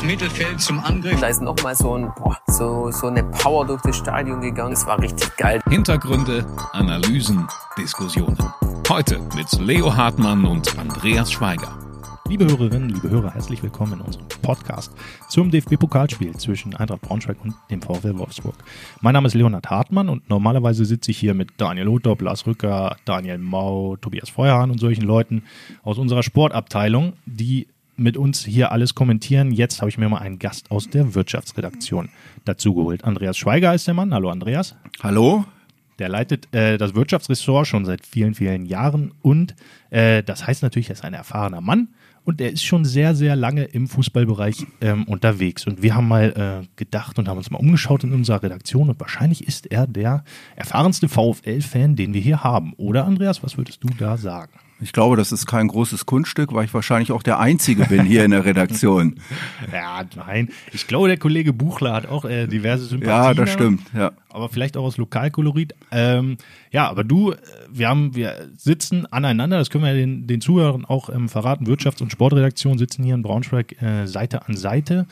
ins Mittelfeld zum Angriff. Da ist nochmal so, ein, boah, so, so eine Power durch das Stadion gegangen. Das war richtig geil. Hintergründe, Analysen, Diskussionen. Heute mit Leo Hartmann und Andreas Schweiger. Liebe Hörerinnen, liebe Hörer, herzlich willkommen in unserem Podcast zum DFB-Pokalspiel zwischen Eintracht Braunschweig und dem VfL Wolfsburg. Mein Name ist Leonhard Hartmann und normalerweise sitze ich hier mit Daniel Lothop, Lars Rücker, Daniel Mau, Tobias Feuerhahn und solchen Leuten aus unserer Sportabteilung, die mit uns hier alles kommentieren. Jetzt habe ich mir mal einen Gast aus der Wirtschaftsredaktion dazugeholt. Andreas Schweiger ist der Mann. Hallo Andreas. Hallo. Der leitet äh, das Wirtschaftsressort schon seit vielen, vielen Jahren und äh, das heißt natürlich, er ist ein erfahrener Mann und er ist schon sehr, sehr lange im Fußballbereich ähm, unterwegs. Und wir haben mal äh, gedacht und haben uns mal umgeschaut in unserer Redaktion und wahrscheinlich ist er der erfahrenste VfL-Fan, den wir hier haben. Oder Andreas, was würdest du da sagen? Ich glaube, das ist kein großes Kunststück, weil ich wahrscheinlich auch der Einzige bin hier in der Redaktion. ja, nein. Ich glaube, der Kollege Buchler hat auch äh, diverse Sympathien. Ja, das stimmt. Ja. Aber vielleicht auch aus Lokalkolorit. Ähm, ja, aber du, äh, wir haben, wir sitzen aneinander. Das können wir den, den Zuhörern auch ähm, verraten. Wirtschafts- und Sportredaktion sitzen hier in Braunschweig äh, Seite an Seite.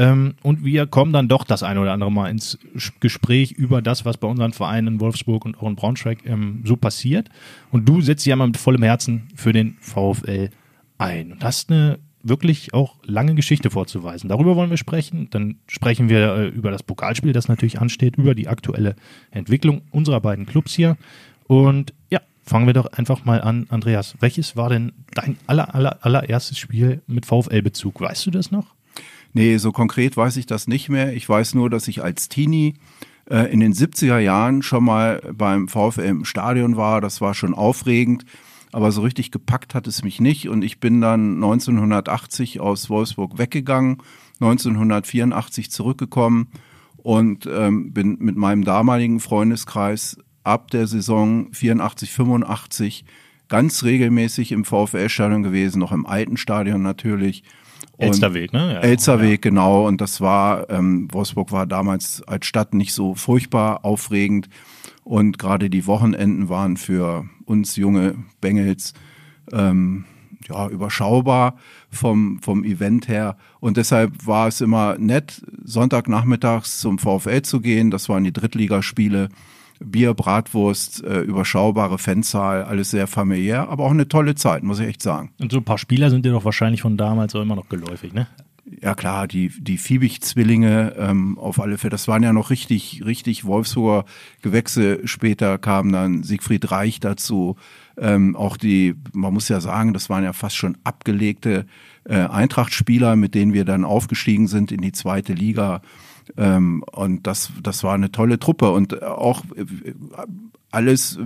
Ähm, und wir kommen dann doch das eine oder andere Mal ins Gespräch über das, was bei unseren Vereinen in Wolfsburg und auch in Braunschweig ähm, so passiert. Und du setzt ja mal mit vollem Herzen für den VfL ein und hast eine wirklich auch lange Geschichte vorzuweisen. Darüber wollen wir sprechen. Dann sprechen wir äh, über das Pokalspiel, das natürlich ansteht, über die aktuelle Entwicklung unserer beiden Clubs hier. Und ja, fangen wir doch einfach mal an. Andreas, welches war denn dein aller, aller, allererstes Spiel mit VfL-Bezug? Weißt du das noch? Nee, so konkret weiß ich das nicht mehr. Ich weiß nur, dass ich als Teenie äh, in den 70er Jahren schon mal beim VfL im Stadion war. Das war schon aufregend, aber so richtig gepackt hat es mich nicht. Und ich bin dann 1980 aus Wolfsburg weggegangen, 1984 zurückgekommen und ähm, bin mit meinem damaligen Freundeskreis ab der Saison 84, 85 ganz regelmäßig im VfL-Stadion gewesen, noch im alten Stadion natürlich Elsterweg, ne? Ja, Elsterweg, ja. genau. Und das war, ähm, Wolfsburg war damals als Stadt nicht so furchtbar aufregend. Und gerade die Wochenenden waren für uns junge Bengels ähm, ja, überschaubar vom, vom Event her. Und deshalb war es immer nett, Sonntagnachmittags zum VfL zu gehen. Das waren die Drittligaspiele. Bier, Bratwurst, äh, überschaubare Fanzahl, alles sehr familiär, aber auch eine tolle Zeit, muss ich echt sagen. Und so ein paar Spieler sind dir doch wahrscheinlich von damals auch immer noch geläufig, ne? Ja klar, die, die Fiebig-Zwillinge ähm, auf alle Fälle, das waren ja noch richtig, richtig Wolfsburger Gewächse. Später kam dann Siegfried Reich dazu. Ähm, auch die, man muss ja sagen, das waren ja fast schon abgelegte äh, Eintracht-Spieler, mit denen wir dann aufgestiegen sind in die zweite Liga. Ähm, und das, das war eine tolle Truppe und auch äh, alles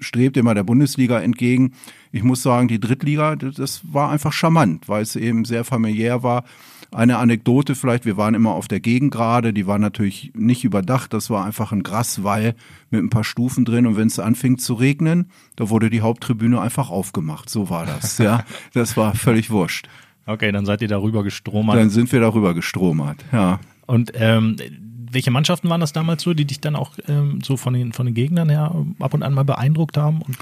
strebt immer der Bundesliga entgegen. Ich muss sagen, die Drittliga, das war einfach charmant, weil es eben sehr familiär war. Eine Anekdote vielleicht, wir waren immer auf der Gegengrade, die war natürlich nicht überdacht, das war einfach ein Graswall mit ein paar Stufen drin und wenn es anfing zu regnen, da wurde die Haupttribüne einfach aufgemacht, so war das, ja. Das war völlig wurscht. Okay, dann seid ihr darüber gestromert. Dann sind wir darüber gestromert, ja. Und ähm, welche Mannschaften waren das damals so, die dich dann auch ähm, so von den, von den Gegnern her ab und an mal beeindruckt haben? Und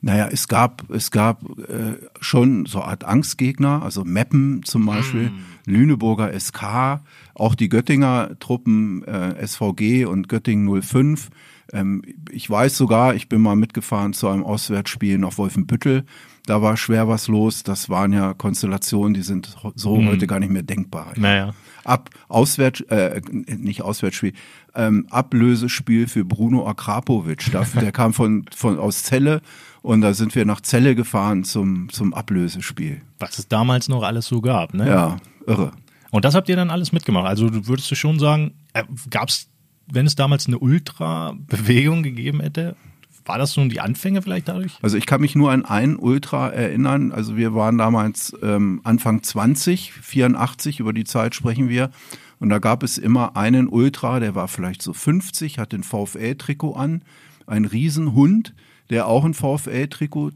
naja, es gab, es gab äh, schon so eine Art Angstgegner, also Meppen zum Beispiel, mm. Lüneburger SK, auch die Göttinger Truppen äh, SVG und Göttingen 05. Ähm, ich weiß sogar, ich bin mal mitgefahren zu einem Auswärtsspiel nach Wolfenbüttel. Da war schwer was los. Das waren ja Konstellationen, die sind so mm. heute gar nicht mehr denkbar. Naja ab Auswärts, äh, nicht Auswärtsspiel, ähm, Ablösespiel für Bruno Akrapovic. Der kam von, von aus Celle und da sind wir nach Celle gefahren zum, zum Ablösespiel. Was es damals noch alles so gab, ne? Ja, irre. Und das habt ihr dann alles mitgemacht. Also würdest du schon sagen, äh, gab es, wenn es damals eine Ultra-Bewegung gegeben hätte, war das nun die Anfänge vielleicht dadurch? Also ich kann mich nur an einen Ultra erinnern. Also wir waren damals ähm, Anfang 20, 84, über die Zeit sprechen wir. Und da gab es immer einen Ultra, der war vielleicht so 50, hat den VfL-Trikot an, ein Riesenhund, der auch ein VfL-Trikot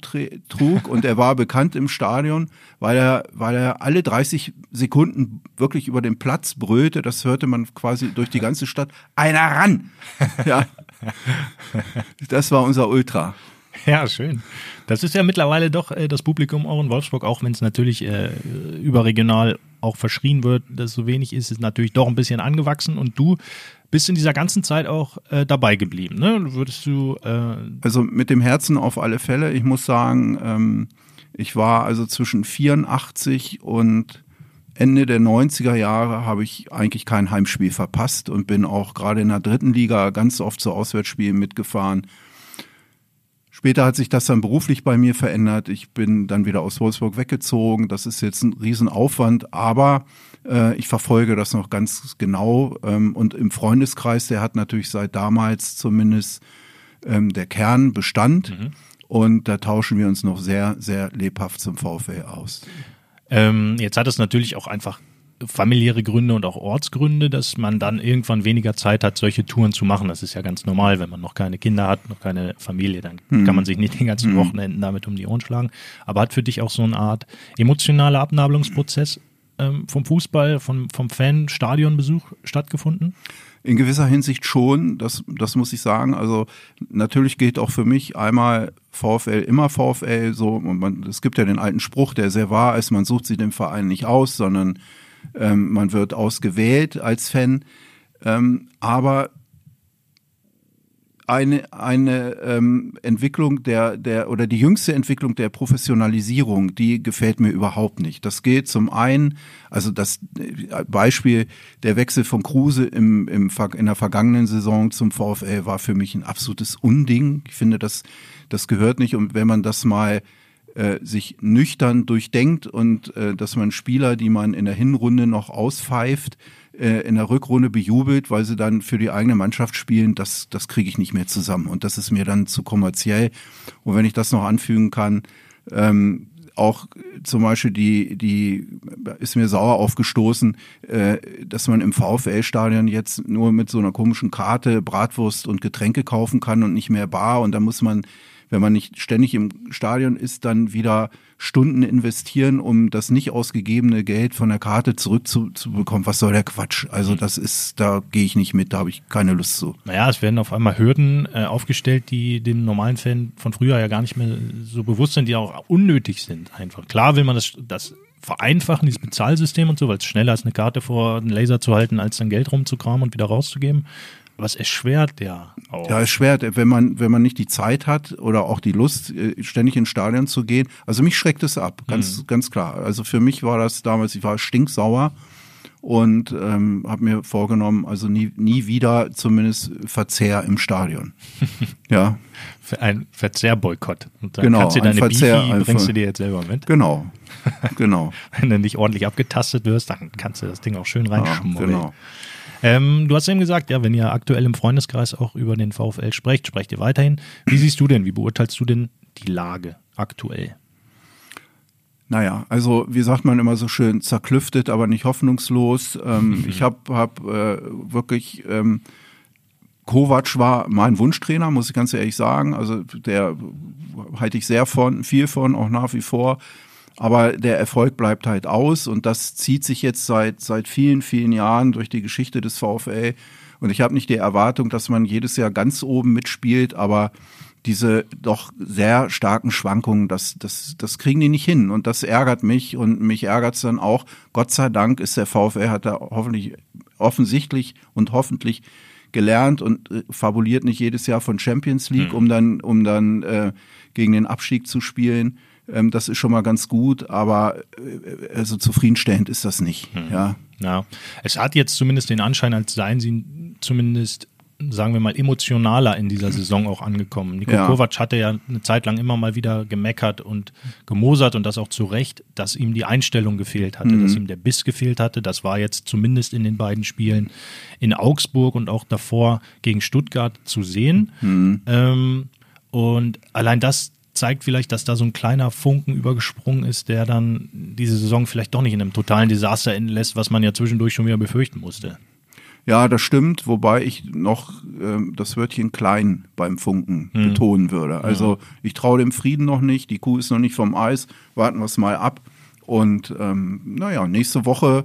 trug und er war bekannt im Stadion, weil er, weil er alle 30 Sekunden wirklich über den Platz brüllte. Das hörte man quasi durch die ganze Stadt. Einer ran! Ja, das war unser Ultra. Ja, schön. Das ist ja mittlerweile doch äh, das Publikum auch in Wolfsburg, auch wenn es natürlich äh, überregional auch verschrien wird, dass so wenig ist, ist natürlich doch ein bisschen angewachsen und du bist in dieser ganzen Zeit auch äh, dabei geblieben. Ne? Würdest du. Äh also mit dem Herzen auf alle Fälle. Ich muss sagen, ähm, ich war also zwischen 84 und Ende der 90er Jahre habe ich eigentlich kein Heimspiel verpasst und bin auch gerade in der dritten Liga ganz oft zu Auswärtsspielen mitgefahren. Später hat sich das dann beruflich bei mir verändert. Ich bin dann wieder aus Wolfsburg weggezogen. Das ist jetzt ein Riesenaufwand, aber äh, ich verfolge das noch ganz genau. Ähm, und im Freundeskreis, der hat natürlich seit damals zumindest ähm, der Kern Bestand. Mhm. Und da tauschen wir uns noch sehr, sehr lebhaft zum VfL aus. Ähm, jetzt hat es natürlich auch einfach familiäre Gründe und auch Ortsgründe, dass man dann irgendwann weniger Zeit hat, solche Touren zu machen. Das ist ja ganz normal, wenn man noch keine Kinder hat, noch keine Familie, dann mhm. kann man sich nicht den ganzen mhm. Wochenenden damit um die Ohren schlagen. Aber hat für dich auch so eine Art emotionaler Abnabelungsprozess ähm, vom Fußball, vom, vom Fan-Stadionbesuch stattgefunden? In gewisser Hinsicht schon, das, das muss ich sagen. Also natürlich geht auch für mich einmal VfL immer VfL so. Und man, es gibt ja den alten Spruch, der sehr wahr ist, man sucht sich den Verein nicht aus, sondern ähm, man wird ausgewählt als Fan. Ähm, aber eine, eine ähm, Entwicklung der, der oder die jüngste Entwicklung der Professionalisierung, die gefällt mir überhaupt nicht. Das geht zum einen, also das äh, Beispiel der Wechsel von Kruse im, im, in der vergangenen Saison zum VfL war für mich ein absolutes Unding. Ich finde, das, das gehört nicht. Und wenn man das mal äh, sich nüchtern durchdenkt und äh, dass man Spieler, die man in der Hinrunde noch auspfeift, äh, in der Rückrunde bejubelt, weil sie dann für die eigene Mannschaft spielen, das, das kriege ich nicht mehr zusammen. Und das ist mir dann zu kommerziell. Und wenn ich das noch anfügen kann, ähm, auch zum Beispiel die, die ist mir sauer aufgestoßen, äh, dass man im VfL-Stadion jetzt nur mit so einer komischen Karte Bratwurst und Getränke kaufen kann und nicht mehr bar. Und da muss man wenn man nicht ständig im Stadion ist, dann wieder Stunden investieren, um das nicht ausgegebene Geld von der Karte zurückzubekommen. Was soll der Quatsch? Also das ist, da gehe ich nicht mit, da habe ich keine Lust zu. Naja, es werden auf einmal Hürden äh, aufgestellt, die dem normalen Fan von früher ja gar nicht mehr so bewusst sind, die auch unnötig sind einfach. Klar will man das, das vereinfachen, dieses Bezahlsystem und so, weil es schneller ist, eine Karte vor den Laser zu halten, als dann Geld rumzukramen und wieder rauszugeben. Aber es erschwert ja auch. Ja, erschwert, wenn man, wenn man nicht die Zeit hat oder auch die Lust, äh, ständig ins Stadion zu gehen. Also mich schreckt es ab, ganz, hm. ganz klar. Also für mich war das damals, ich war stinksauer und ähm, habe mir vorgenommen, also nie, nie wieder zumindest Verzehr im Stadion. ja. Ein Verzehrboykott. Und dann genau, kannst du deine Verzehr, Bifi, bringst du dir jetzt selber mit. Genau, genau. Wenn du nicht ordentlich abgetastet wirst, dann kannst du das Ding auch schön reinschmuggeln. Ja, genau. Ähm, du hast eben gesagt, ja, wenn ihr aktuell im Freundeskreis auch über den VfL sprecht, sprecht ihr weiterhin. Wie siehst du denn, wie beurteilst du denn die Lage aktuell? Naja, also wie sagt man immer so schön, zerklüftet, aber nicht hoffnungslos. Ähm, ich habe hab, äh, wirklich, ähm, Kovac war mein Wunschtrainer, muss ich ganz ehrlich sagen. Also der halte ich sehr von, viel von, auch nach wie vor. Aber der Erfolg bleibt halt aus und das zieht sich jetzt seit, seit vielen, vielen Jahren durch die Geschichte des VfL. Und ich habe nicht die Erwartung, dass man jedes Jahr ganz oben mitspielt, aber diese doch sehr starken Schwankungen, das, das, das kriegen die nicht hin. Und das ärgert mich und mich ärgert es dann auch. Gott sei Dank ist der VfL, hat er hoffentlich, offensichtlich und hoffentlich gelernt und äh, fabuliert nicht jedes Jahr von Champions League, mhm. um dann, um dann äh, gegen den Abstieg zu spielen. Ähm, das ist schon mal ganz gut, aber äh, also zufriedenstellend ist das nicht. Hm. Ja. ja. Es hat jetzt zumindest den Anschein, als seien sie zumindest sagen wir mal, emotionaler in dieser Saison auch angekommen. Niko ja. Kovac hatte ja eine Zeit lang immer mal wieder gemeckert und gemosert und das auch zu Recht, dass ihm die Einstellung gefehlt hatte, mhm. dass ihm der Biss gefehlt hatte. Das war jetzt zumindest in den beiden Spielen in Augsburg und auch davor gegen Stuttgart zu sehen. Mhm. Ähm, und allein das zeigt vielleicht, dass da so ein kleiner Funken übergesprungen ist, der dann diese Saison vielleicht doch nicht in einem totalen Desaster enden lässt, was man ja zwischendurch schon wieder befürchten musste. Ja, das stimmt, wobei ich noch äh, das Wörtchen klein beim Funken hm. betonen würde. Also ich traue dem Frieden noch nicht, die Kuh ist noch nicht vom Eis, warten wir es mal ab. Und ähm, naja, nächste Woche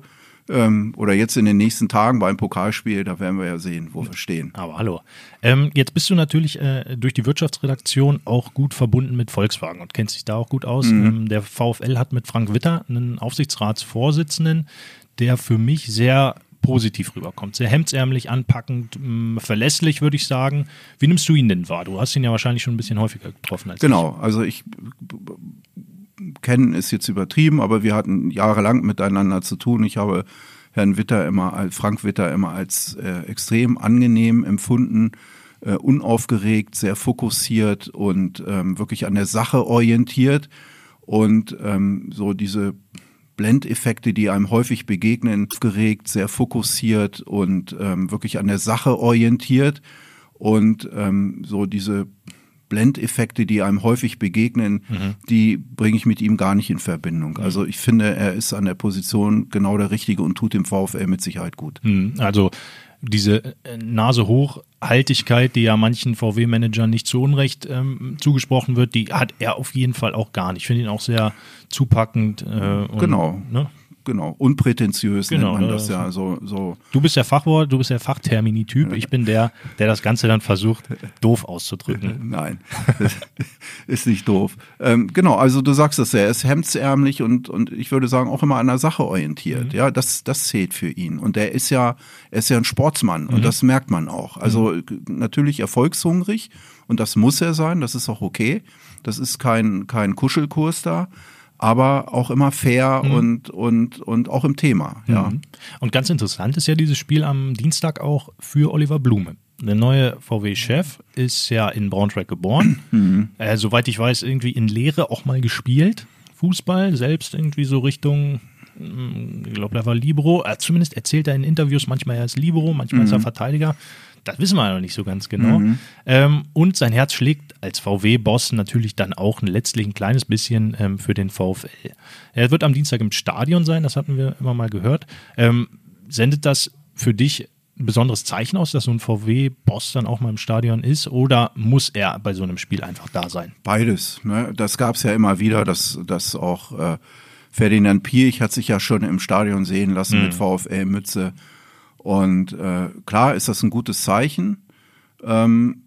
ähm, oder jetzt in den nächsten Tagen beim Pokalspiel, da werden wir ja sehen, wo wir stehen. Aber hallo. Ähm, jetzt bist du natürlich äh, durch die Wirtschaftsredaktion auch gut verbunden mit Volkswagen und kennst dich da auch gut aus. Mhm. Ähm, der VfL hat mit Frank Witter einen Aufsichtsratsvorsitzenden, der für mich sehr positiv rüberkommt. Sehr hemdsärmlich, anpackend, mh, verlässlich, würde ich sagen. Wie nimmst du ihn denn wahr? Du hast ihn ja wahrscheinlich schon ein bisschen häufiger getroffen als Genau, also ich kennen ist jetzt übertrieben, aber wir hatten jahrelang miteinander zu tun. Ich habe Herrn Witter immer, Frank Witter immer als äh, extrem angenehm empfunden, äh, unaufgeregt, sehr fokussiert und ähm, wirklich an der Sache orientiert. Und ähm, so diese Blendeffekte, die einem häufig begegnen, aufgeregt, sehr fokussiert und ähm, wirklich an der Sache orientiert. Und ähm, so diese Blendeffekte, die einem häufig begegnen, die bringe ich mit ihm gar nicht in Verbindung. Also ich finde, er ist an der Position genau der Richtige und tut dem VfL mit Sicherheit gut. Hm, Also diese äh, Nase hoch Haltigkeit, die ja manchen VW-Managern nicht zu Unrecht ähm, zugesprochen wird, die hat er auf jeden Fall auch gar nicht. Ich finde ihn auch sehr zupackend. Äh, und, Genau. Ne? Genau, unprätentiös Genau, nennt man ne, das ja. So, so Du bist der Fachwort, du bist der Fachtermini-Typ. Ich bin der, der das Ganze dann versucht, doof auszudrücken. Nein, ist nicht doof. Ähm, genau, also du sagst es ja, er ist hemdsärmlich und, und ich würde sagen auch immer an der Sache orientiert. Ja, das, das zählt für ihn. Und er ist ja, er ist ja ein Sportsmann und das merkt man auch. Also g- natürlich erfolgshungrig und das muss er sein, das ist auch okay. Das ist kein, kein Kuschelkurs da, aber auch immer fair und, und, und auch im Thema. Ja. Mhm. Und ganz interessant ist ja dieses Spiel am Dienstag auch für Oliver Blume. Der neue VW-Chef ist ja in Braunschweig geboren. Äh, soweit ich weiß, irgendwie in Lehre auch mal gespielt. Fußball, selbst irgendwie so Richtung, mm, ich glaube, er war Libero. Äh, zumindest erzählt er in Interviews, manchmal er ist Libero, manchmal ist er Verteidiger. Das wissen wir ja noch nicht so ganz genau. Ähm, und sein Herz schlägt als VW-Boss natürlich dann auch letztlich ein kleines bisschen ähm, für den VfL. Er wird am Dienstag im Stadion sein, das hatten wir immer mal gehört. Ähm, sendet das für dich ein besonderes Zeichen aus, dass so ein VW-Boss dann auch mal im Stadion ist? Oder muss er bei so einem Spiel einfach da sein? Beides. Ne? Das gab es ja immer wieder, dass, dass auch äh, Ferdinand Piech hat sich ja schon im Stadion sehen lassen mit VfL-Mütze. Und äh, klar ist das ein gutes Zeichen. Ähm,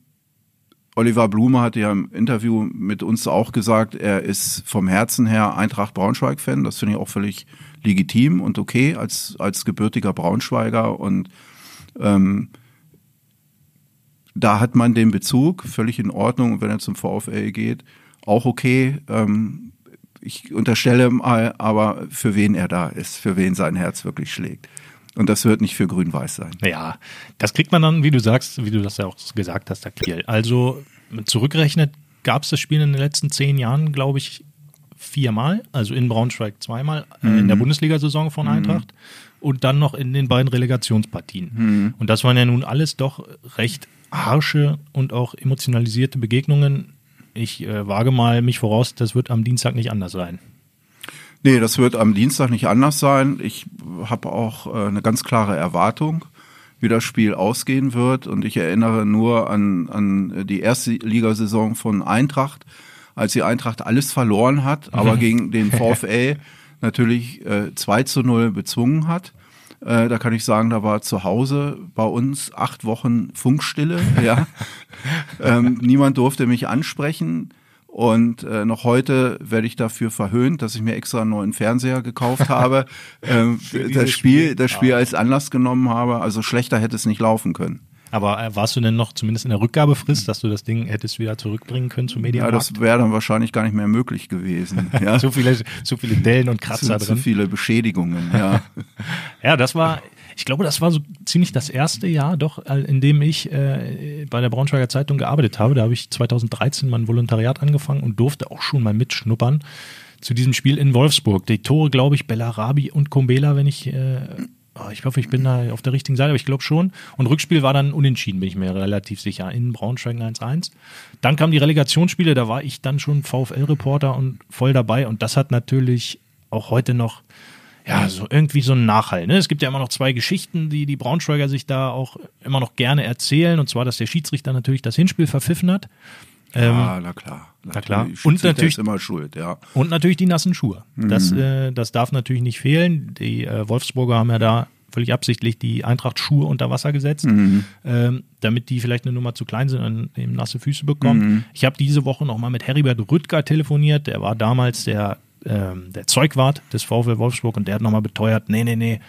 Oliver Blume hatte ja im Interview mit uns auch gesagt, er ist vom Herzen her Eintracht Braunschweig-Fan. Das finde ich auch völlig legitim und okay als, als gebürtiger Braunschweiger. Und ähm, da hat man den Bezug, völlig in Ordnung. Und wenn er zum VfL geht, auch okay. Ähm, ich unterstelle mal aber, für wen er da ist, für wen sein Herz wirklich schlägt. Und das wird nicht für Grün-Weiß sein. Ja, das kriegt man dann, wie du sagst, wie du das ja auch gesagt hast, Kiel. Also zurückgerechnet gab es das Spiel in den letzten zehn Jahren, glaube ich, viermal. Also in Braunschweig zweimal, äh, in der Bundesliga-Saison von Eintracht und dann noch in den beiden Relegationspartien. Und das waren ja nun alles doch recht harsche und auch emotionalisierte Begegnungen. Ich äh, wage mal mich voraus, das wird am Dienstag nicht anders sein. Nee, das wird am Dienstag nicht anders sein. Ich habe auch äh, eine ganz klare Erwartung, wie das Spiel ausgehen wird. Und ich erinnere nur an, an die erste Ligasaison von Eintracht, als die Eintracht alles verloren hat, aber gegen den VfL natürlich äh, 2 zu 0 bezwungen hat. Äh, da kann ich sagen, da war zu Hause bei uns acht Wochen Funkstille. Ja. ähm, niemand durfte mich ansprechen. Und äh, noch heute werde ich dafür verhöhnt, dass ich mir extra einen neuen Fernseher gekauft habe, ähm, das Spiel, das Spiel als Anlass genommen habe. Also schlechter hätte es nicht laufen können. Aber äh, warst du denn noch zumindest in der Rückgabefrist, dass du das Ding hättest wieder zurückbringen können zum Ja, Mediamarkt? das wäre dann wahrscheinlich gar nicht mehr möglich gewesen. Ja. zu viele, zu viele Dellen und zu, Kratzer zu drin. viele Beschädigungen. Ja. Ja, das war, ich glaube, das war so ziemlich das erste Jahr, doch, in dem ich äh, bei der Braunschweiger Zeitung gearbeitet habe. Da habe ich 2013 mein Volontariat angefangen und durfte auch schon mal mitschnuppern zu diesem Spiel in Wolfsburg. Die Tore, glaube ich, Bellarabi und Kombela, wenn ich, äh, oh, ich hoffe, ich bin da auf der richtigen Seite, aber ich glaube schon. Und Rückspiel war dann unentschieden, bin ich mir relativ sicher, in Braunschweig 1-1. Dann kamen die Relegationsspiele, da war ich dann schon VfL-Reporter und voll dabei und das hat natürlich auch heute noch ja, so irgendwie so ein Nachhall. Ne? Es gibt ja immer noch zwei Geschichten, die die Braunschweiger sich da auch immer noch gerne erzählen. Und zwar, dass der Schiedsrichter natürlich das Hinspiel verpfiffen hat. Ähm, ah, na klar. na klar. Und natürlich- immer schuld, ja. Und natürlich die nassen Schuhe. Das, äh, das darf natürlich nicht fehlen. Die äh, Wolfsburger haben ja da völlig absichtlich die Eintracht-Schuhe unter Wasser gesetzt, ähm, damit die vielleicht eine Nummer zu klein sind und eben nasse Füße bekommen. Ich habe diese Woche nochmal mit Heribert Rüttger telefoniert. Der war damals der, ähm, der Zeugwart des VfL Wolfsburg und der hat nochmal beteuert, nee, nee, nee,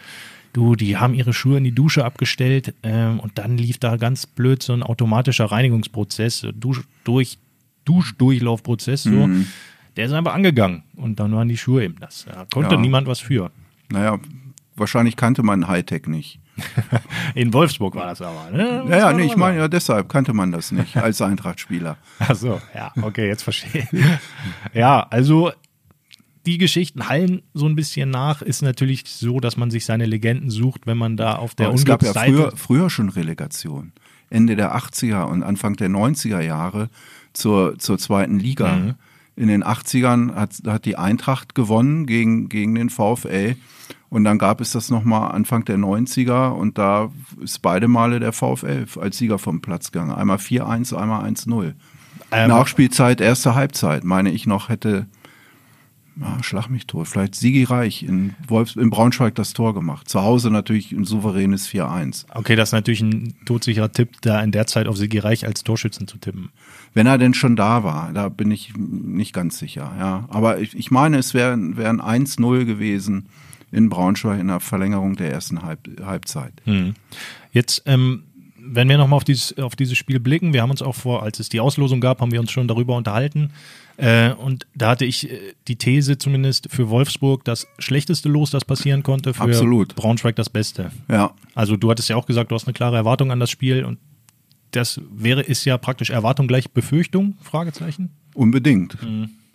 du, die haben ihre Schuhe in die Dusche abgestellt ähm, und dann lief da ganz blöd so ein automatischer Reinigungsprozess, Dusch, durch, Duschdurchlaufprozess, so. Der ist einfach angegangen und dann waren die Schuhe eben das. Da konnte Ja. niemand was für. Naja, wahrscheinlich kannte man Hightech nicht. In Wolfsburg war das aber, ne? Ja, ja, nee, ich meine, ja, deshalb kannte man das nicht als Eintracht-Spieler. Ach so, ja, okay, jetzt verstehe ich. Ja, also die Geschichten hallen so ein bisschen nach. Ist natürlich so, dass man sich seine Legenden sucht, wenn man da auf der Aber es gab ja früher, früher schon Relegation. Ende der 80er und Anfang der 90er Jahre zur, zur zweiten Liga. Mhm. In den 80ern hat, hat die Eintracht gewonnen gegen, gegen den VfL. Und dann gab es das nochmal Anfang der 90er und da ist beide Male der VfL als Sieger vom Platz gegangen. Einmal 4-1, einmal 1-0. Ähm, Nachspielzeit, erste Halbzeit, meine ich noch, hätte, ah, schlag mich tot, vielleicht Sigi Reich in, Wolfs in Braunschweig das Tor gemacht. Zu Hause natürlich ein souveränes 4-1. Okay, das ist natürlich ein todsicherer Tipp, da in der Zeit auf Sigi Reich als Torschützen zu tippen. Wenn er denn schon da war, da bin ich nicht ganz sicher. Ja. Aber ich, ich meine, es wäre wär ein 1-0 gewesen in Braunschweig in der Verlängerung der ersten Halb, Halbzeit. Jetzt, ähm, wenn wir nochmal auf dieses, auf dieses Spiel blicken, wir haben uns auch vor, als es die Auslosung gab, haben wir uns schon darüber unterhalten. Äh, und da hatte ich äh, die These zumindest für Wolfsburg das schlechteste Los, das passieren konnte, für Absolut. Braunschweig das Beste. Ja, Also du hattest ja auch gesagt, du hast eine klare Erwartung an das Spiel und das wäre, ist ja praktisch Erwartung gleich Befürchtung, Fragezeichen. unbedingt.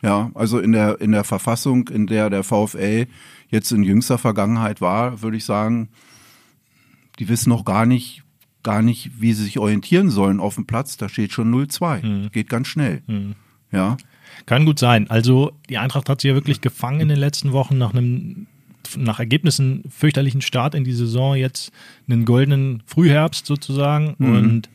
Ja, also in der, in der Verfassung, in der der VfL jetzt in jüngster Vergangenheit war, würde ich sagen, die wissen noch gar nicht, gar nicht, wie sie sich orientieren sollen auf dem Platz. Da steht schon 0-2. Geht ganz schnell. Ja, Kann gut sein. Also die Eintracht hat sich ja wirklich gefangen in den letzten Wochen nach einem nach Ergebnissen fürchterlichen Start in die Saison jetzt einen goldenen Frühherbst sozusagen und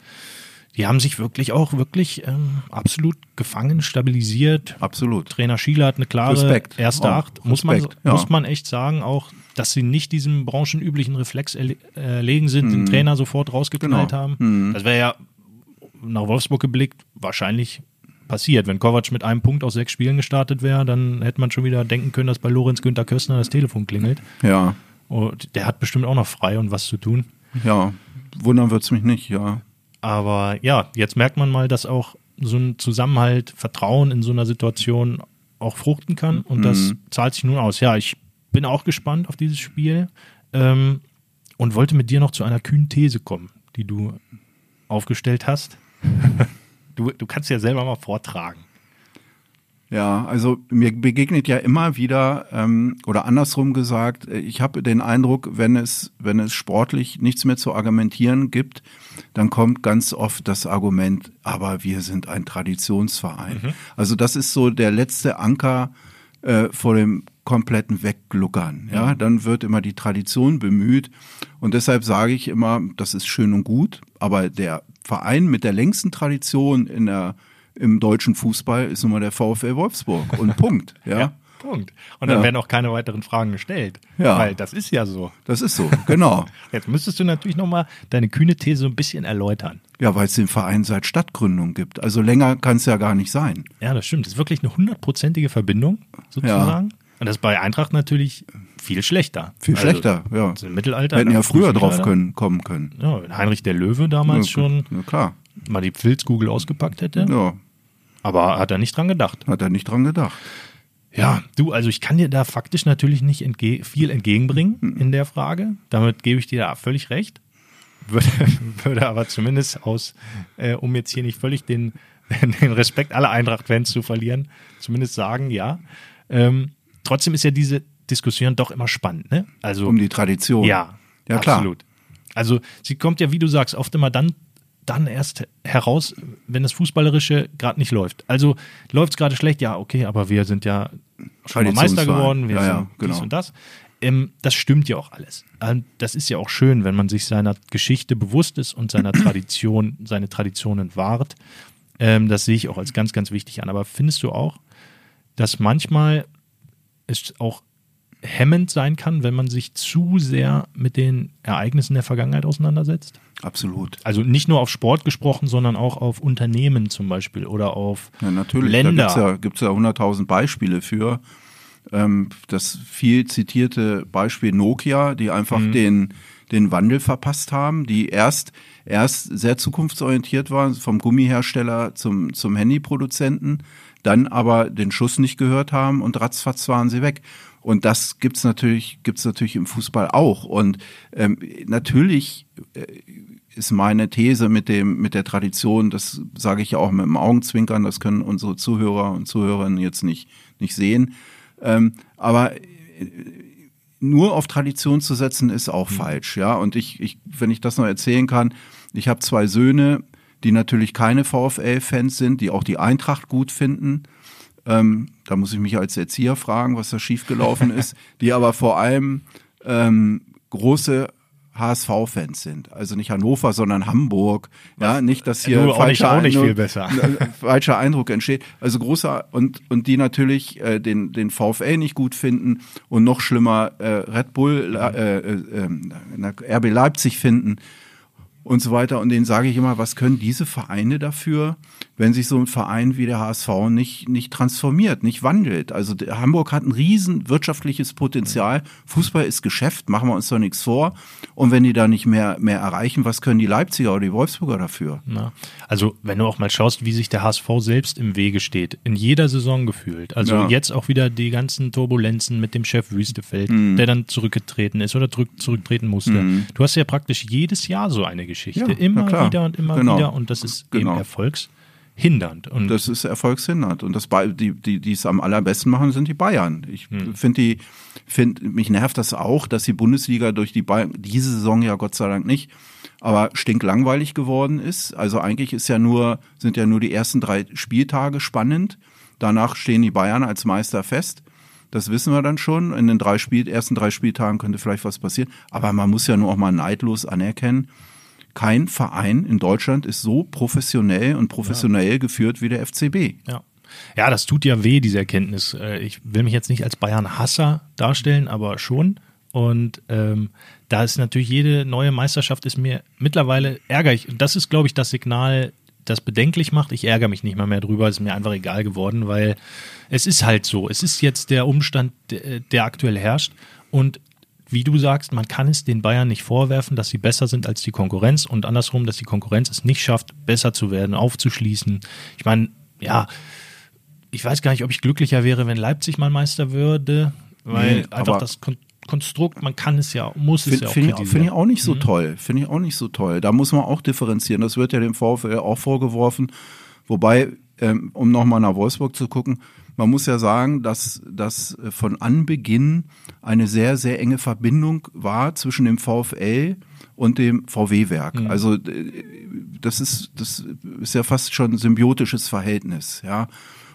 die haben sich wirklich auch wirklich ähm, absolut gefangen, stabilisiert. absolut. Trainer Schiele hat eine klare Respekt. erste Auch Acht. Muss man, Respekt, ja. muss man echt sagen, auch, dass sie nicht diesem branchenüblichen Reflex erle- erlegen sind, den Trainer sofort rausgeknallt Mhm. Genau. haben. Das wäre ja nach Wolfsburg geblickt wahrscheinlich passiert. Wenn Kovac mit einem Punkt aus sechs Spielen gestartet wäre, dann hätte man schon wieder denken können, dass bei Lorenz Günther Köstner das Telefon klingelt. Ja, Und der hat bestimmt auch noch frei und was zu tun. ja. Wundern wird's mich nicht, ja. Aber ja, jetzt merkt man mal, dass auch so ein Zusammenhalt, Vertrauen in so einer Situation auch fruchten kann und das zahlt sich nun aus. Ja, ich bin auch gespannt auf dieses Spiel ähm, und wollte mit dir noch zu einer kühnen These kommen, die du aufgestellt hast. du, du kannst ja selber mal vortragen. Ja, also mir begegnet ja immer wieder, ähm, oder andersrum gesagt, ich habe den Eindruck, wenn es, wenn es sportlich nichts mehr zu argumentieren gibt, dann kommt ganz oft das Argument, aber wir sind ein Traditionsverein. Also das ist so der letzte Anker äh, vor dem kompletten Weggluckern. Ja, dann wird immer die Tradition bemüht und deshalb sage ich immer, das ist schön und gut, aber der Verein mit der längsten Tradition in der im deutschen Fußball ist nun mal der VfL Wolfsburg und Punkt. Ja, Punkt. Und dann Ja. werden auch keine weiteren Fragen gestellt. Ja. Weil das ist ja so. das ist so, genau. Jetzt müsstest du natürlich nochmal deine kühne These so ein bisschen erläutern. Ja, weil es den Verein seit Stadtgründung gibt. Also länger kann es ja gar nicht sein. Ja, das stimmt. Das ist wirklich eine hundertprozentige Verbindung, sozusagen. Und das ist bei Eintracht natürlich viel schlechter. Viel Also, schlechter, ja. Im Mittelalter. Hätten ja früher drauf können, kommen können. Ja, wenn Heinrich der Löwe damals schon Ja, klar. mal die Filzkugel ausgepackt hätte. Ja, Aber hat er nicht dran gedacht. hat er nicht dran gedacht. Ja, du, also ich kann dir da faktisch natürlich nicht entge viel entgegenbringen Hm. in der Frage. Damit gebe ich dir da völlig recht. Würde, würde aber zumindest aus, äh, um jetzt hier nicht völlig den, den Respekt aller Eintracht-Fans zu verlieren, zumindest sagen, ja. Ähm, trotzdem ist ja diese Diskussion doch immer spannend, ne? Also Um die Tradition. ja, Ja, klar. absolut. Also sie kommt ja, wie du sagst, oft immer dann, dann erst heraus, wenn das Fußballerische gerade nicht läuft. Also läuft es gerade schlecht, ja, okay, aber wir sind ja schon mal Meister geworden, wir Ja, sind ja, genau. dies und das. Ähm, das stimmt ja auch alles. Ähm, Das ist ja auch schön, wenn man sich seiner Geschichte bewusst ist und seiner Tradition, seine Traditionen wahrt. Ähm, das sehe ich auch als ganz, ganz wichtig an. Aber findest du auch, dass manchmal es auch hemmend sein kann, wenn man sich zu sehr mit den Ereignissen der Vergangenheit auseinandersetzt? Absolut. Also nicht nur auf Sport gesprochen, sondern auch auf Unternehmen zum Beispiel oder auf Ja, natürlich. Länder. Da gibt es ja, gibt's ja 100.000 Beispiele für. Ähm, das viel zitierte Beispiel Nokia, die einfach den, den Wandel verpasst haben, die erst, erst sehr zukunftsorientiert waren, vom Gummihersteller zum, zum Handyproduzenten, dann aber den Schuss nicht gehört haben und ratzfatz waren sie weg. Und das gibt's natürlich, gibt's natürlich im Fußball auch. Und ähm, natürlich äh, ist meine These mit dem mit der Tradition, das sage ich ja auch mit dem Augenzwinkern, das können unsere Zuhörer und Zuhörerinnen jetzt nicht nicht sehen. Ähm, aber äh, nur auf Tradition zu setzen ist auch falsch, ja. Und ich, ich, wenn ich das noch erzählen kann, ich habe zwei Söhne, die natürlich keine VfL-Fans sind, die auch die Eintracht gut finden. Ähm, da muss ich mich als Erzieher fragen, was da schiefgelaufen ist, die aber vor allem ähm, große HSV-Fans sind. Also nicht Hannover, sondern Hamburg. Ja, nicht, dass hier Du, auch nicht- falscher auch nicht Eindruck- viel besser. falscher Eindruck entsteht. Also großer und und die natürlich äh, den den VfL nicht gut finden und noch schlimmer äh, Red Bull äh, äh, äh, RB Leipzig finden und so weiter. Und denen sage ich immer, was können diese Vereine dafür, wenn sich so ein Verein wie der HSV nicht, nicht transformiert, nicht wandelt. Also Hamburg hat ein riesen wirtschaftliches Potenzial. Fußball ist Geschäft, machen wir uns doch nichts vor. Und wenn die da nicht mehr, mehr erreichen, was können die Leipziger oder die Wolfsburger dafür? Na, also, wenn du auch mal schaust, wie sich der HSV selbst im Wege steht, in jeder Saison gefühlt. Also Ja. jetzt auch wieder die ganzen Turbulenzen mit dem Chef Wüstefeld, Mhm. der dann zurückgetreten ist oder zurück, zurücktreten musste. Du hast ja praktisch jedes Jahr so eine Geschichte. Ja, immer wieder und immer Genau. wieder. Und das ist Genau. eben erfolgshindernd. Und Das ist erfolgshindernd. Und das, die, die, die es am allerbesten machen, sind die Bayern. Ich finde die, find, mich nervt das auch, dass die Bundesliga durch die Bayern, diese Saison ja Gott sei Dank nicht, aber stinklangweilig geworden ist. Also eigentlich ist ja nur, sind ja nur die ersten drei Spieltage spannend. Danach stehen die Bayern als Meister fest. Das wissen wir dann schon. In den drei Spiel, ersten drei Spieltagen könnte vielleicht was passieren. Aber man muss ja nur auch mal neidlos anerkennen, kein Verein in Deutschland ist so professionell und professionell geführt wie der FCB. Ja. Ja, das tut ja weh, diese Erkenntnis. Äh, Ich will mich jetzt nicht als Bayern-Hasser darstellen, aber schon. Und ähm, da ist natürlich jede neue Meisterschaft ist mir mittlerweile ärgerlich. Und das ist, glaube ich, das Signal, das bedenklich macht. Ich ärgere mich nicht mal mehr drüber. Es ist mir einfach egal geworden, weil es ist halt so. Es ist jetzt der Umstand, der, der aktuell herrscht. Und wie du sagst, man kann es den Bayern nicht vorwerfen, dass sie besser sind als die Konkurrenz und andersrum, dass die Konkurrenz es nicht schafft, besser zu werden, aufzuschließen. Ich meine, ja, ich weiß gar nicht, ob ich glücklicher wäre, wenn Leipzig mal Meister würde, weil Nee, einfach das Kon Konstrukt, man kann es ja, muss es Finde ja auch find ich, kritisieren. find ich auch nicht so toll. Finde ich auch nicht so toll. Da muss man auch differenzieren. Das wird ja dem VfL auch vorgeworfen. Wobei, ähm, um nochmal nach Wolfsburg zu gucken, man muss ja sagen, dass, dass äh, von Anbeginn eine sehr, sehr enge Verbindung war zwischen dem VfL und dem VW-Werk. Also äh, das ist, das ist ja fast schon ein symbiotisches Verhältnis, ja.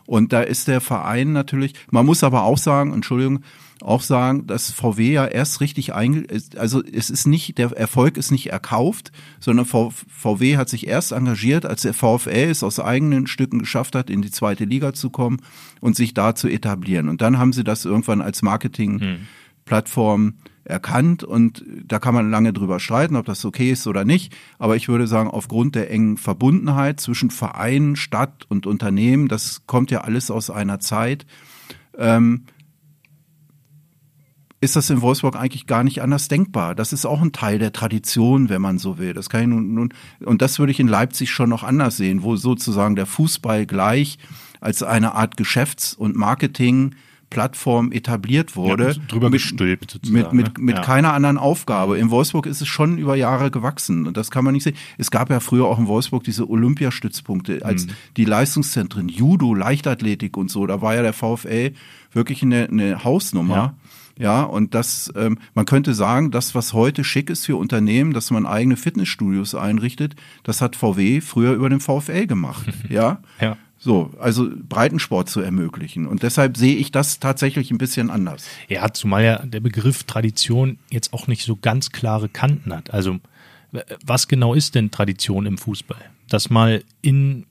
Und da ist der Verein natürlich, man muss aber auch sagen, Entschuldigung, auch sagen, dass VW ja erst richtig einge, also es ist nicht, der Erfolg ist nicht erkauft, sondern VW hat sich erst engagiert, als der VfL es aus eigenen Stücken geschafft hat, in die zweite Liga zu kommen und sich da zu etablieren. Und dann haben sie das irgendwann als Marketingplattform erkannt und da kann man lange drüber streiten, ob das okay ist oder nicht. Aber ich würde sagen, aufgrund der engen Verbundenheit zwischen Verein, Stadt und Unternehmen, das kommt ja alles aus einer Zeit, ähm, ist das in Wolfsburg eigentlich gar nicht anders denkbar. Das ist auch ein Teil der Tradition, wenn man so will. Das kann ich nun, nun und das würde ich in Leipzig schon noch anders sehen, wo sozusagen der Fußball gleich als eine Art Geschäfts- und Marketingplattform etabliert wurde. Ja, drüber mit, gestülpt sozusagen, Mit, mit, ne? mit Ja. keiner anderen Aufgabe. In Wolfsburg ist es schon über Jahre gewachsen und das kann man nicht sehen. Es gab ja früher auch in Wolfsburg diese Olympiastützpunkte als die Leistungszentren, Judo, Leichtathletik und so. Da war ja der VfL wirklich eine, eine Hausnummer. Ja. Ja, und das, ähm, man könnte sagen, das, was heute schick ist für Unternehmen, dass man eigene Fitnessstudios einrichtet, das hat VW früher über den VfL gemacht. ja. Ja. So, also Breitensport zu ermöglichen. Und deshalb sehe ich das tatsächlich ein bisschen anders. Ja, zumal ja der Begriff Tradition jetzt auch nicht so ganz klare Kanten hat. Also, was genau ist denn Tradition im Fußball? Dass mal in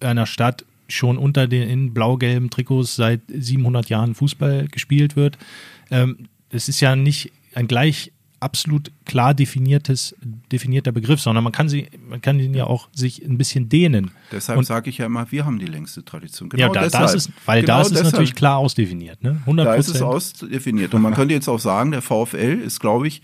einer Stadt schon unter den in blau-gelben Trikots seit 700 Jahren Fußball gespielt wird. Ähm, es ist ja nicht ein gleich absolut klar definiertes, definierter Begriff, sondern man kann sie, man kann ihn ja auch sich ein bisschen dehnen. Deshalb sage ich ja immer, wir haben die längste Tradition. ja, da, deshalb. das ist, weil Genau da ist es deshalb. natürlich klar ausdefiniert, ne? 100 Da ist es ausdefiniert. Und man könnte jetzt auch sagen, der VfL ist, glaube ich,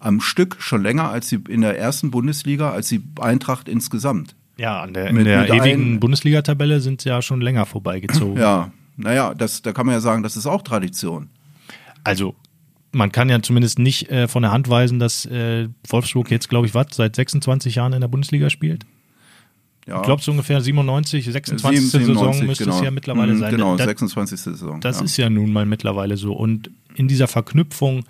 am Stück schon länger als sie in der ersten Bundesliga, als die Eintracht insgesamt. Ja, an der, in Mit- der mit ewigen Bundesliga-Tabelle sind sie ja schon länger vorbeigezogen. Ja, naja, das, da kann man ja sagen, das ist auch Tradition. Also, man kann ja zumindest nicht äh, von der Hand weisen, dass äh, Wolfsburg jetzt, glaube ich, was, seit 26 Jahren in der Bundesliga spielt. Ja. Ich glaube, so ungefähr 97, 26. Saison 97, müsste genau. es ja mittlerweile Mhm, sein. Genau, das, 26. Saison. das ja. ist ja nun mal mittlerweile so. Und in dieser Verknüpfung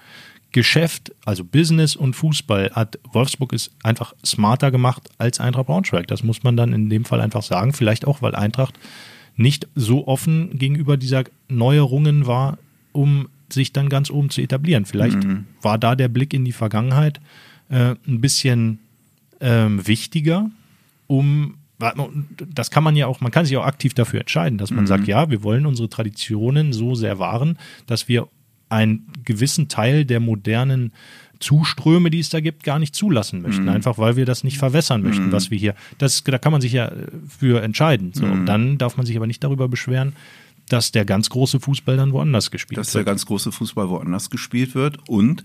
Geschäft, also Business und Fußball, hat Wolfsburg es einfach smarter gemacht als Eintracht Braunschweig. Das muss man dann in dem Fall einfach sagen. Vielleicht auch, weil Eintracht nicht so offen gegenüber dieser Neuerungen war, um sich dann ganz oben zu etablieren. Vielleicht war da der Blick in die Vergangenheit äh, ein bisschen ähm, wichtiger, um das kann man ja auch, man kann sich auch aktiv dafür entscheiden, dass man sagt, ja, wir wollen unsere Traditionen so sehr wahren, dass wir einen gewissen Teil der modernen Zuströme, die es da gibt, gar nicht zulassen möchten. Einfach weil wir das nicht verwässern möchten, was wir hier. Das, da kann man sich ja äh, für entscheiden. So, und dann darf man sich aber nicht darüber beschweren, dass der ganz große Fußball dann woanders gespielt dass der wird. ganz große Fußball woanders gespielt wird und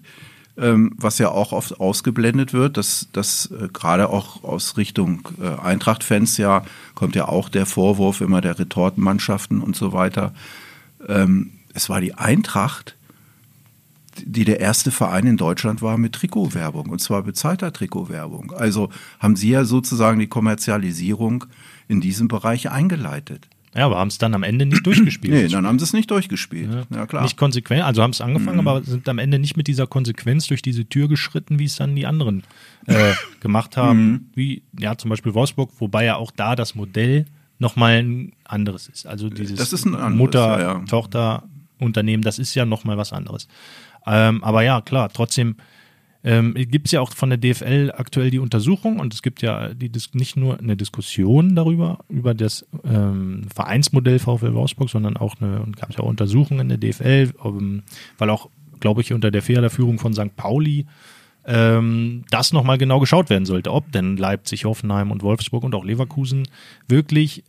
ähm, was ja auch oft ausgeblendet wird, dass das äh, gerade auch aus Richtung äh, Eintracht-Fans ja kommt ja auch der Vorwurf immer der Retortenmannschaften und so weiter. Ähm, es war die Eintracht, die der erste Verein in Deutschland war mit Trikotwerbung und zwar bezahlter Trikotwerbung. Also haben sie ja sozusagen die Kommerzialisierung in diesem Bereich eingeleitet. Ja, aber haben es dann am Ende nicht durchgespielt. Nee, dann haben sie es nicht durchgespielt. Ja, klar. Mhm. Nicht konsequent, also haben es angefangen, aber sind am Ende nicht mit dieser Konsequenz durch diese Tür geschritten, wie es dann die anderen äh, gemacht haben. Mhm. Wie, ja, zum Beispiel Wolfsburg, wobei ja auch da das Modell nochmal ein anderes ist. Also dieses Das ist ein anderes, Mutter, ja, ja. Tochter, Unternehmen, das ist ja nochmal was anderes. Ähm, aber ja, klar, trotzdem ähm, gibt es ja auch von der DFL aktuell die Untersuchung und es gibt ja die, Dis- nicht nur eine Diskussion darüber, über das ähm, Vereinsmodell VfL Wolfsburg, sondern auch eine, gab es ja auch Untersuchungen in der DFL, ähm, weil auch, glaube ich, unter der Federführung von St. Pauli ähm, das nochmal genau geschaut werden sollte, ob denn Leipzig, Hoffenheim und Wolfsburg und auch Leverkusen wirklich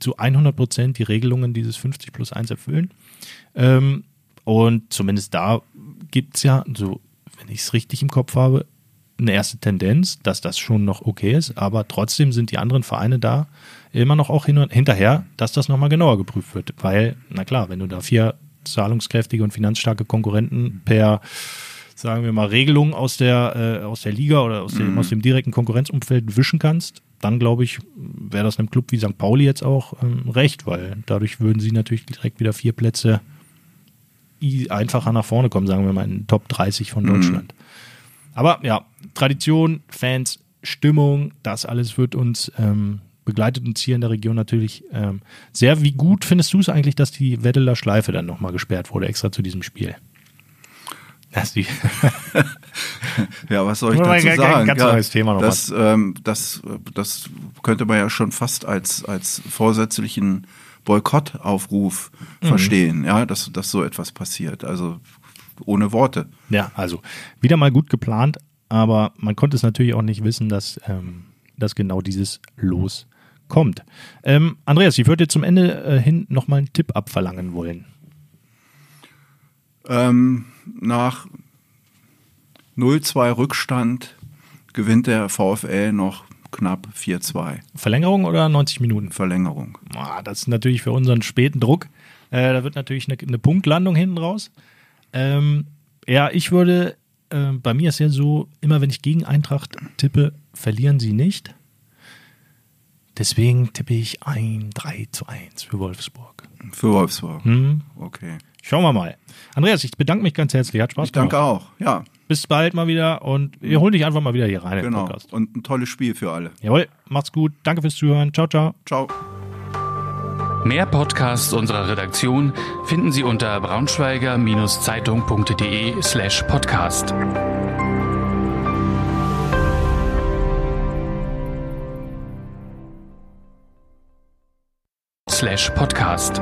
zu 100 Prozent die Regelungen dieses 50 plus 1 erfüllen. Ähm, und zumindest da gibt es ja, so wenn ich es richtig im Kopf habe, eine erste Tendenz, dass das schon noch okay ist, aber trotzdem sind die anderen Vereine da immer noch auch hin hinterher, dass das nochmal genauer geprüft wird. Weil, na klar, wenn du da vier zahlungskräftige und finanzstarke Konkurrenten per, sagen wir mal, Regelung aus der, äh, aus der Liga oder aus dem, aus dem direkten Konkurrenzumfeld wischen kannst, dann glaube ich, wäre das einem Club wie St. Pauli jetzt auch ähm, recht, weil dadurch würden sie natürlich direkt wieder vier Plätze einfacher nach vorne kommen, sagen wir mal in den Top 30 von Deutschland. Aber ja, Tradition, Fans, Stimmung, das alles wird uns ähm, begleitet uns hier in der Region natürlich ähm, sehr. Wie gut findest du es eigentlich, dass die Weddeler Schleife dann nochmal gesperrt wurde, extra zu diesem Spiel? Die, Ja, was soll ich dazu ein sagen? ganz ja, neues Thema noch das, ähm, das, das könnte man ja schon fast als, als vorsätzlichen Boykottaufruf Mhm. verstehen, ja, dass, dass so etwas passiert. Also ohne Worte. ja, also wieder mal gut geplant, aber man konnte es natürlich auch nicht wissen, dass, ähm, dass genau dieses Los kommt. Ähm, Andreas, ich würde zum Ende äh, hin nochmal einen Tipp abverlangen wollen. Ähm, nach 0-2 Rückstand gewinnt der VfL noch knapp 4-2 Verlängerung oder 90 Minuten? Verlängerung. Ah, das ist natürlich für unseren späten Druck. Äh, da wird natürlich eine, eine Punktlandung hinten raus. Ähm, ja, ich würde, äh, bei mir ist ja so, immer wenn ich gegen Eintracht tippe, verlieren sie nicht. Deswegen tippe ich ein 3 zu 1 für Wolfsburg. Für Wolfsburg. Hm? Okay. Schauen wir mal. Andreas, ich bedanke mich ganz herzlich. Hat Spaß Ich danke gemacht. auch. Ja, Bis bald mal wieder und wir holen dich einfach mal wieder hier rein in den genau. Podcast. Und ein tolles Spiel für alle. Jawohl, macht's gut. Danke fürs Zuhören. Ciao, ciao. Ciao. Mehr Podcasts unserer Redaktion finden Sie unter braunschweiger-zeitung.de slash podcast. slash podcast.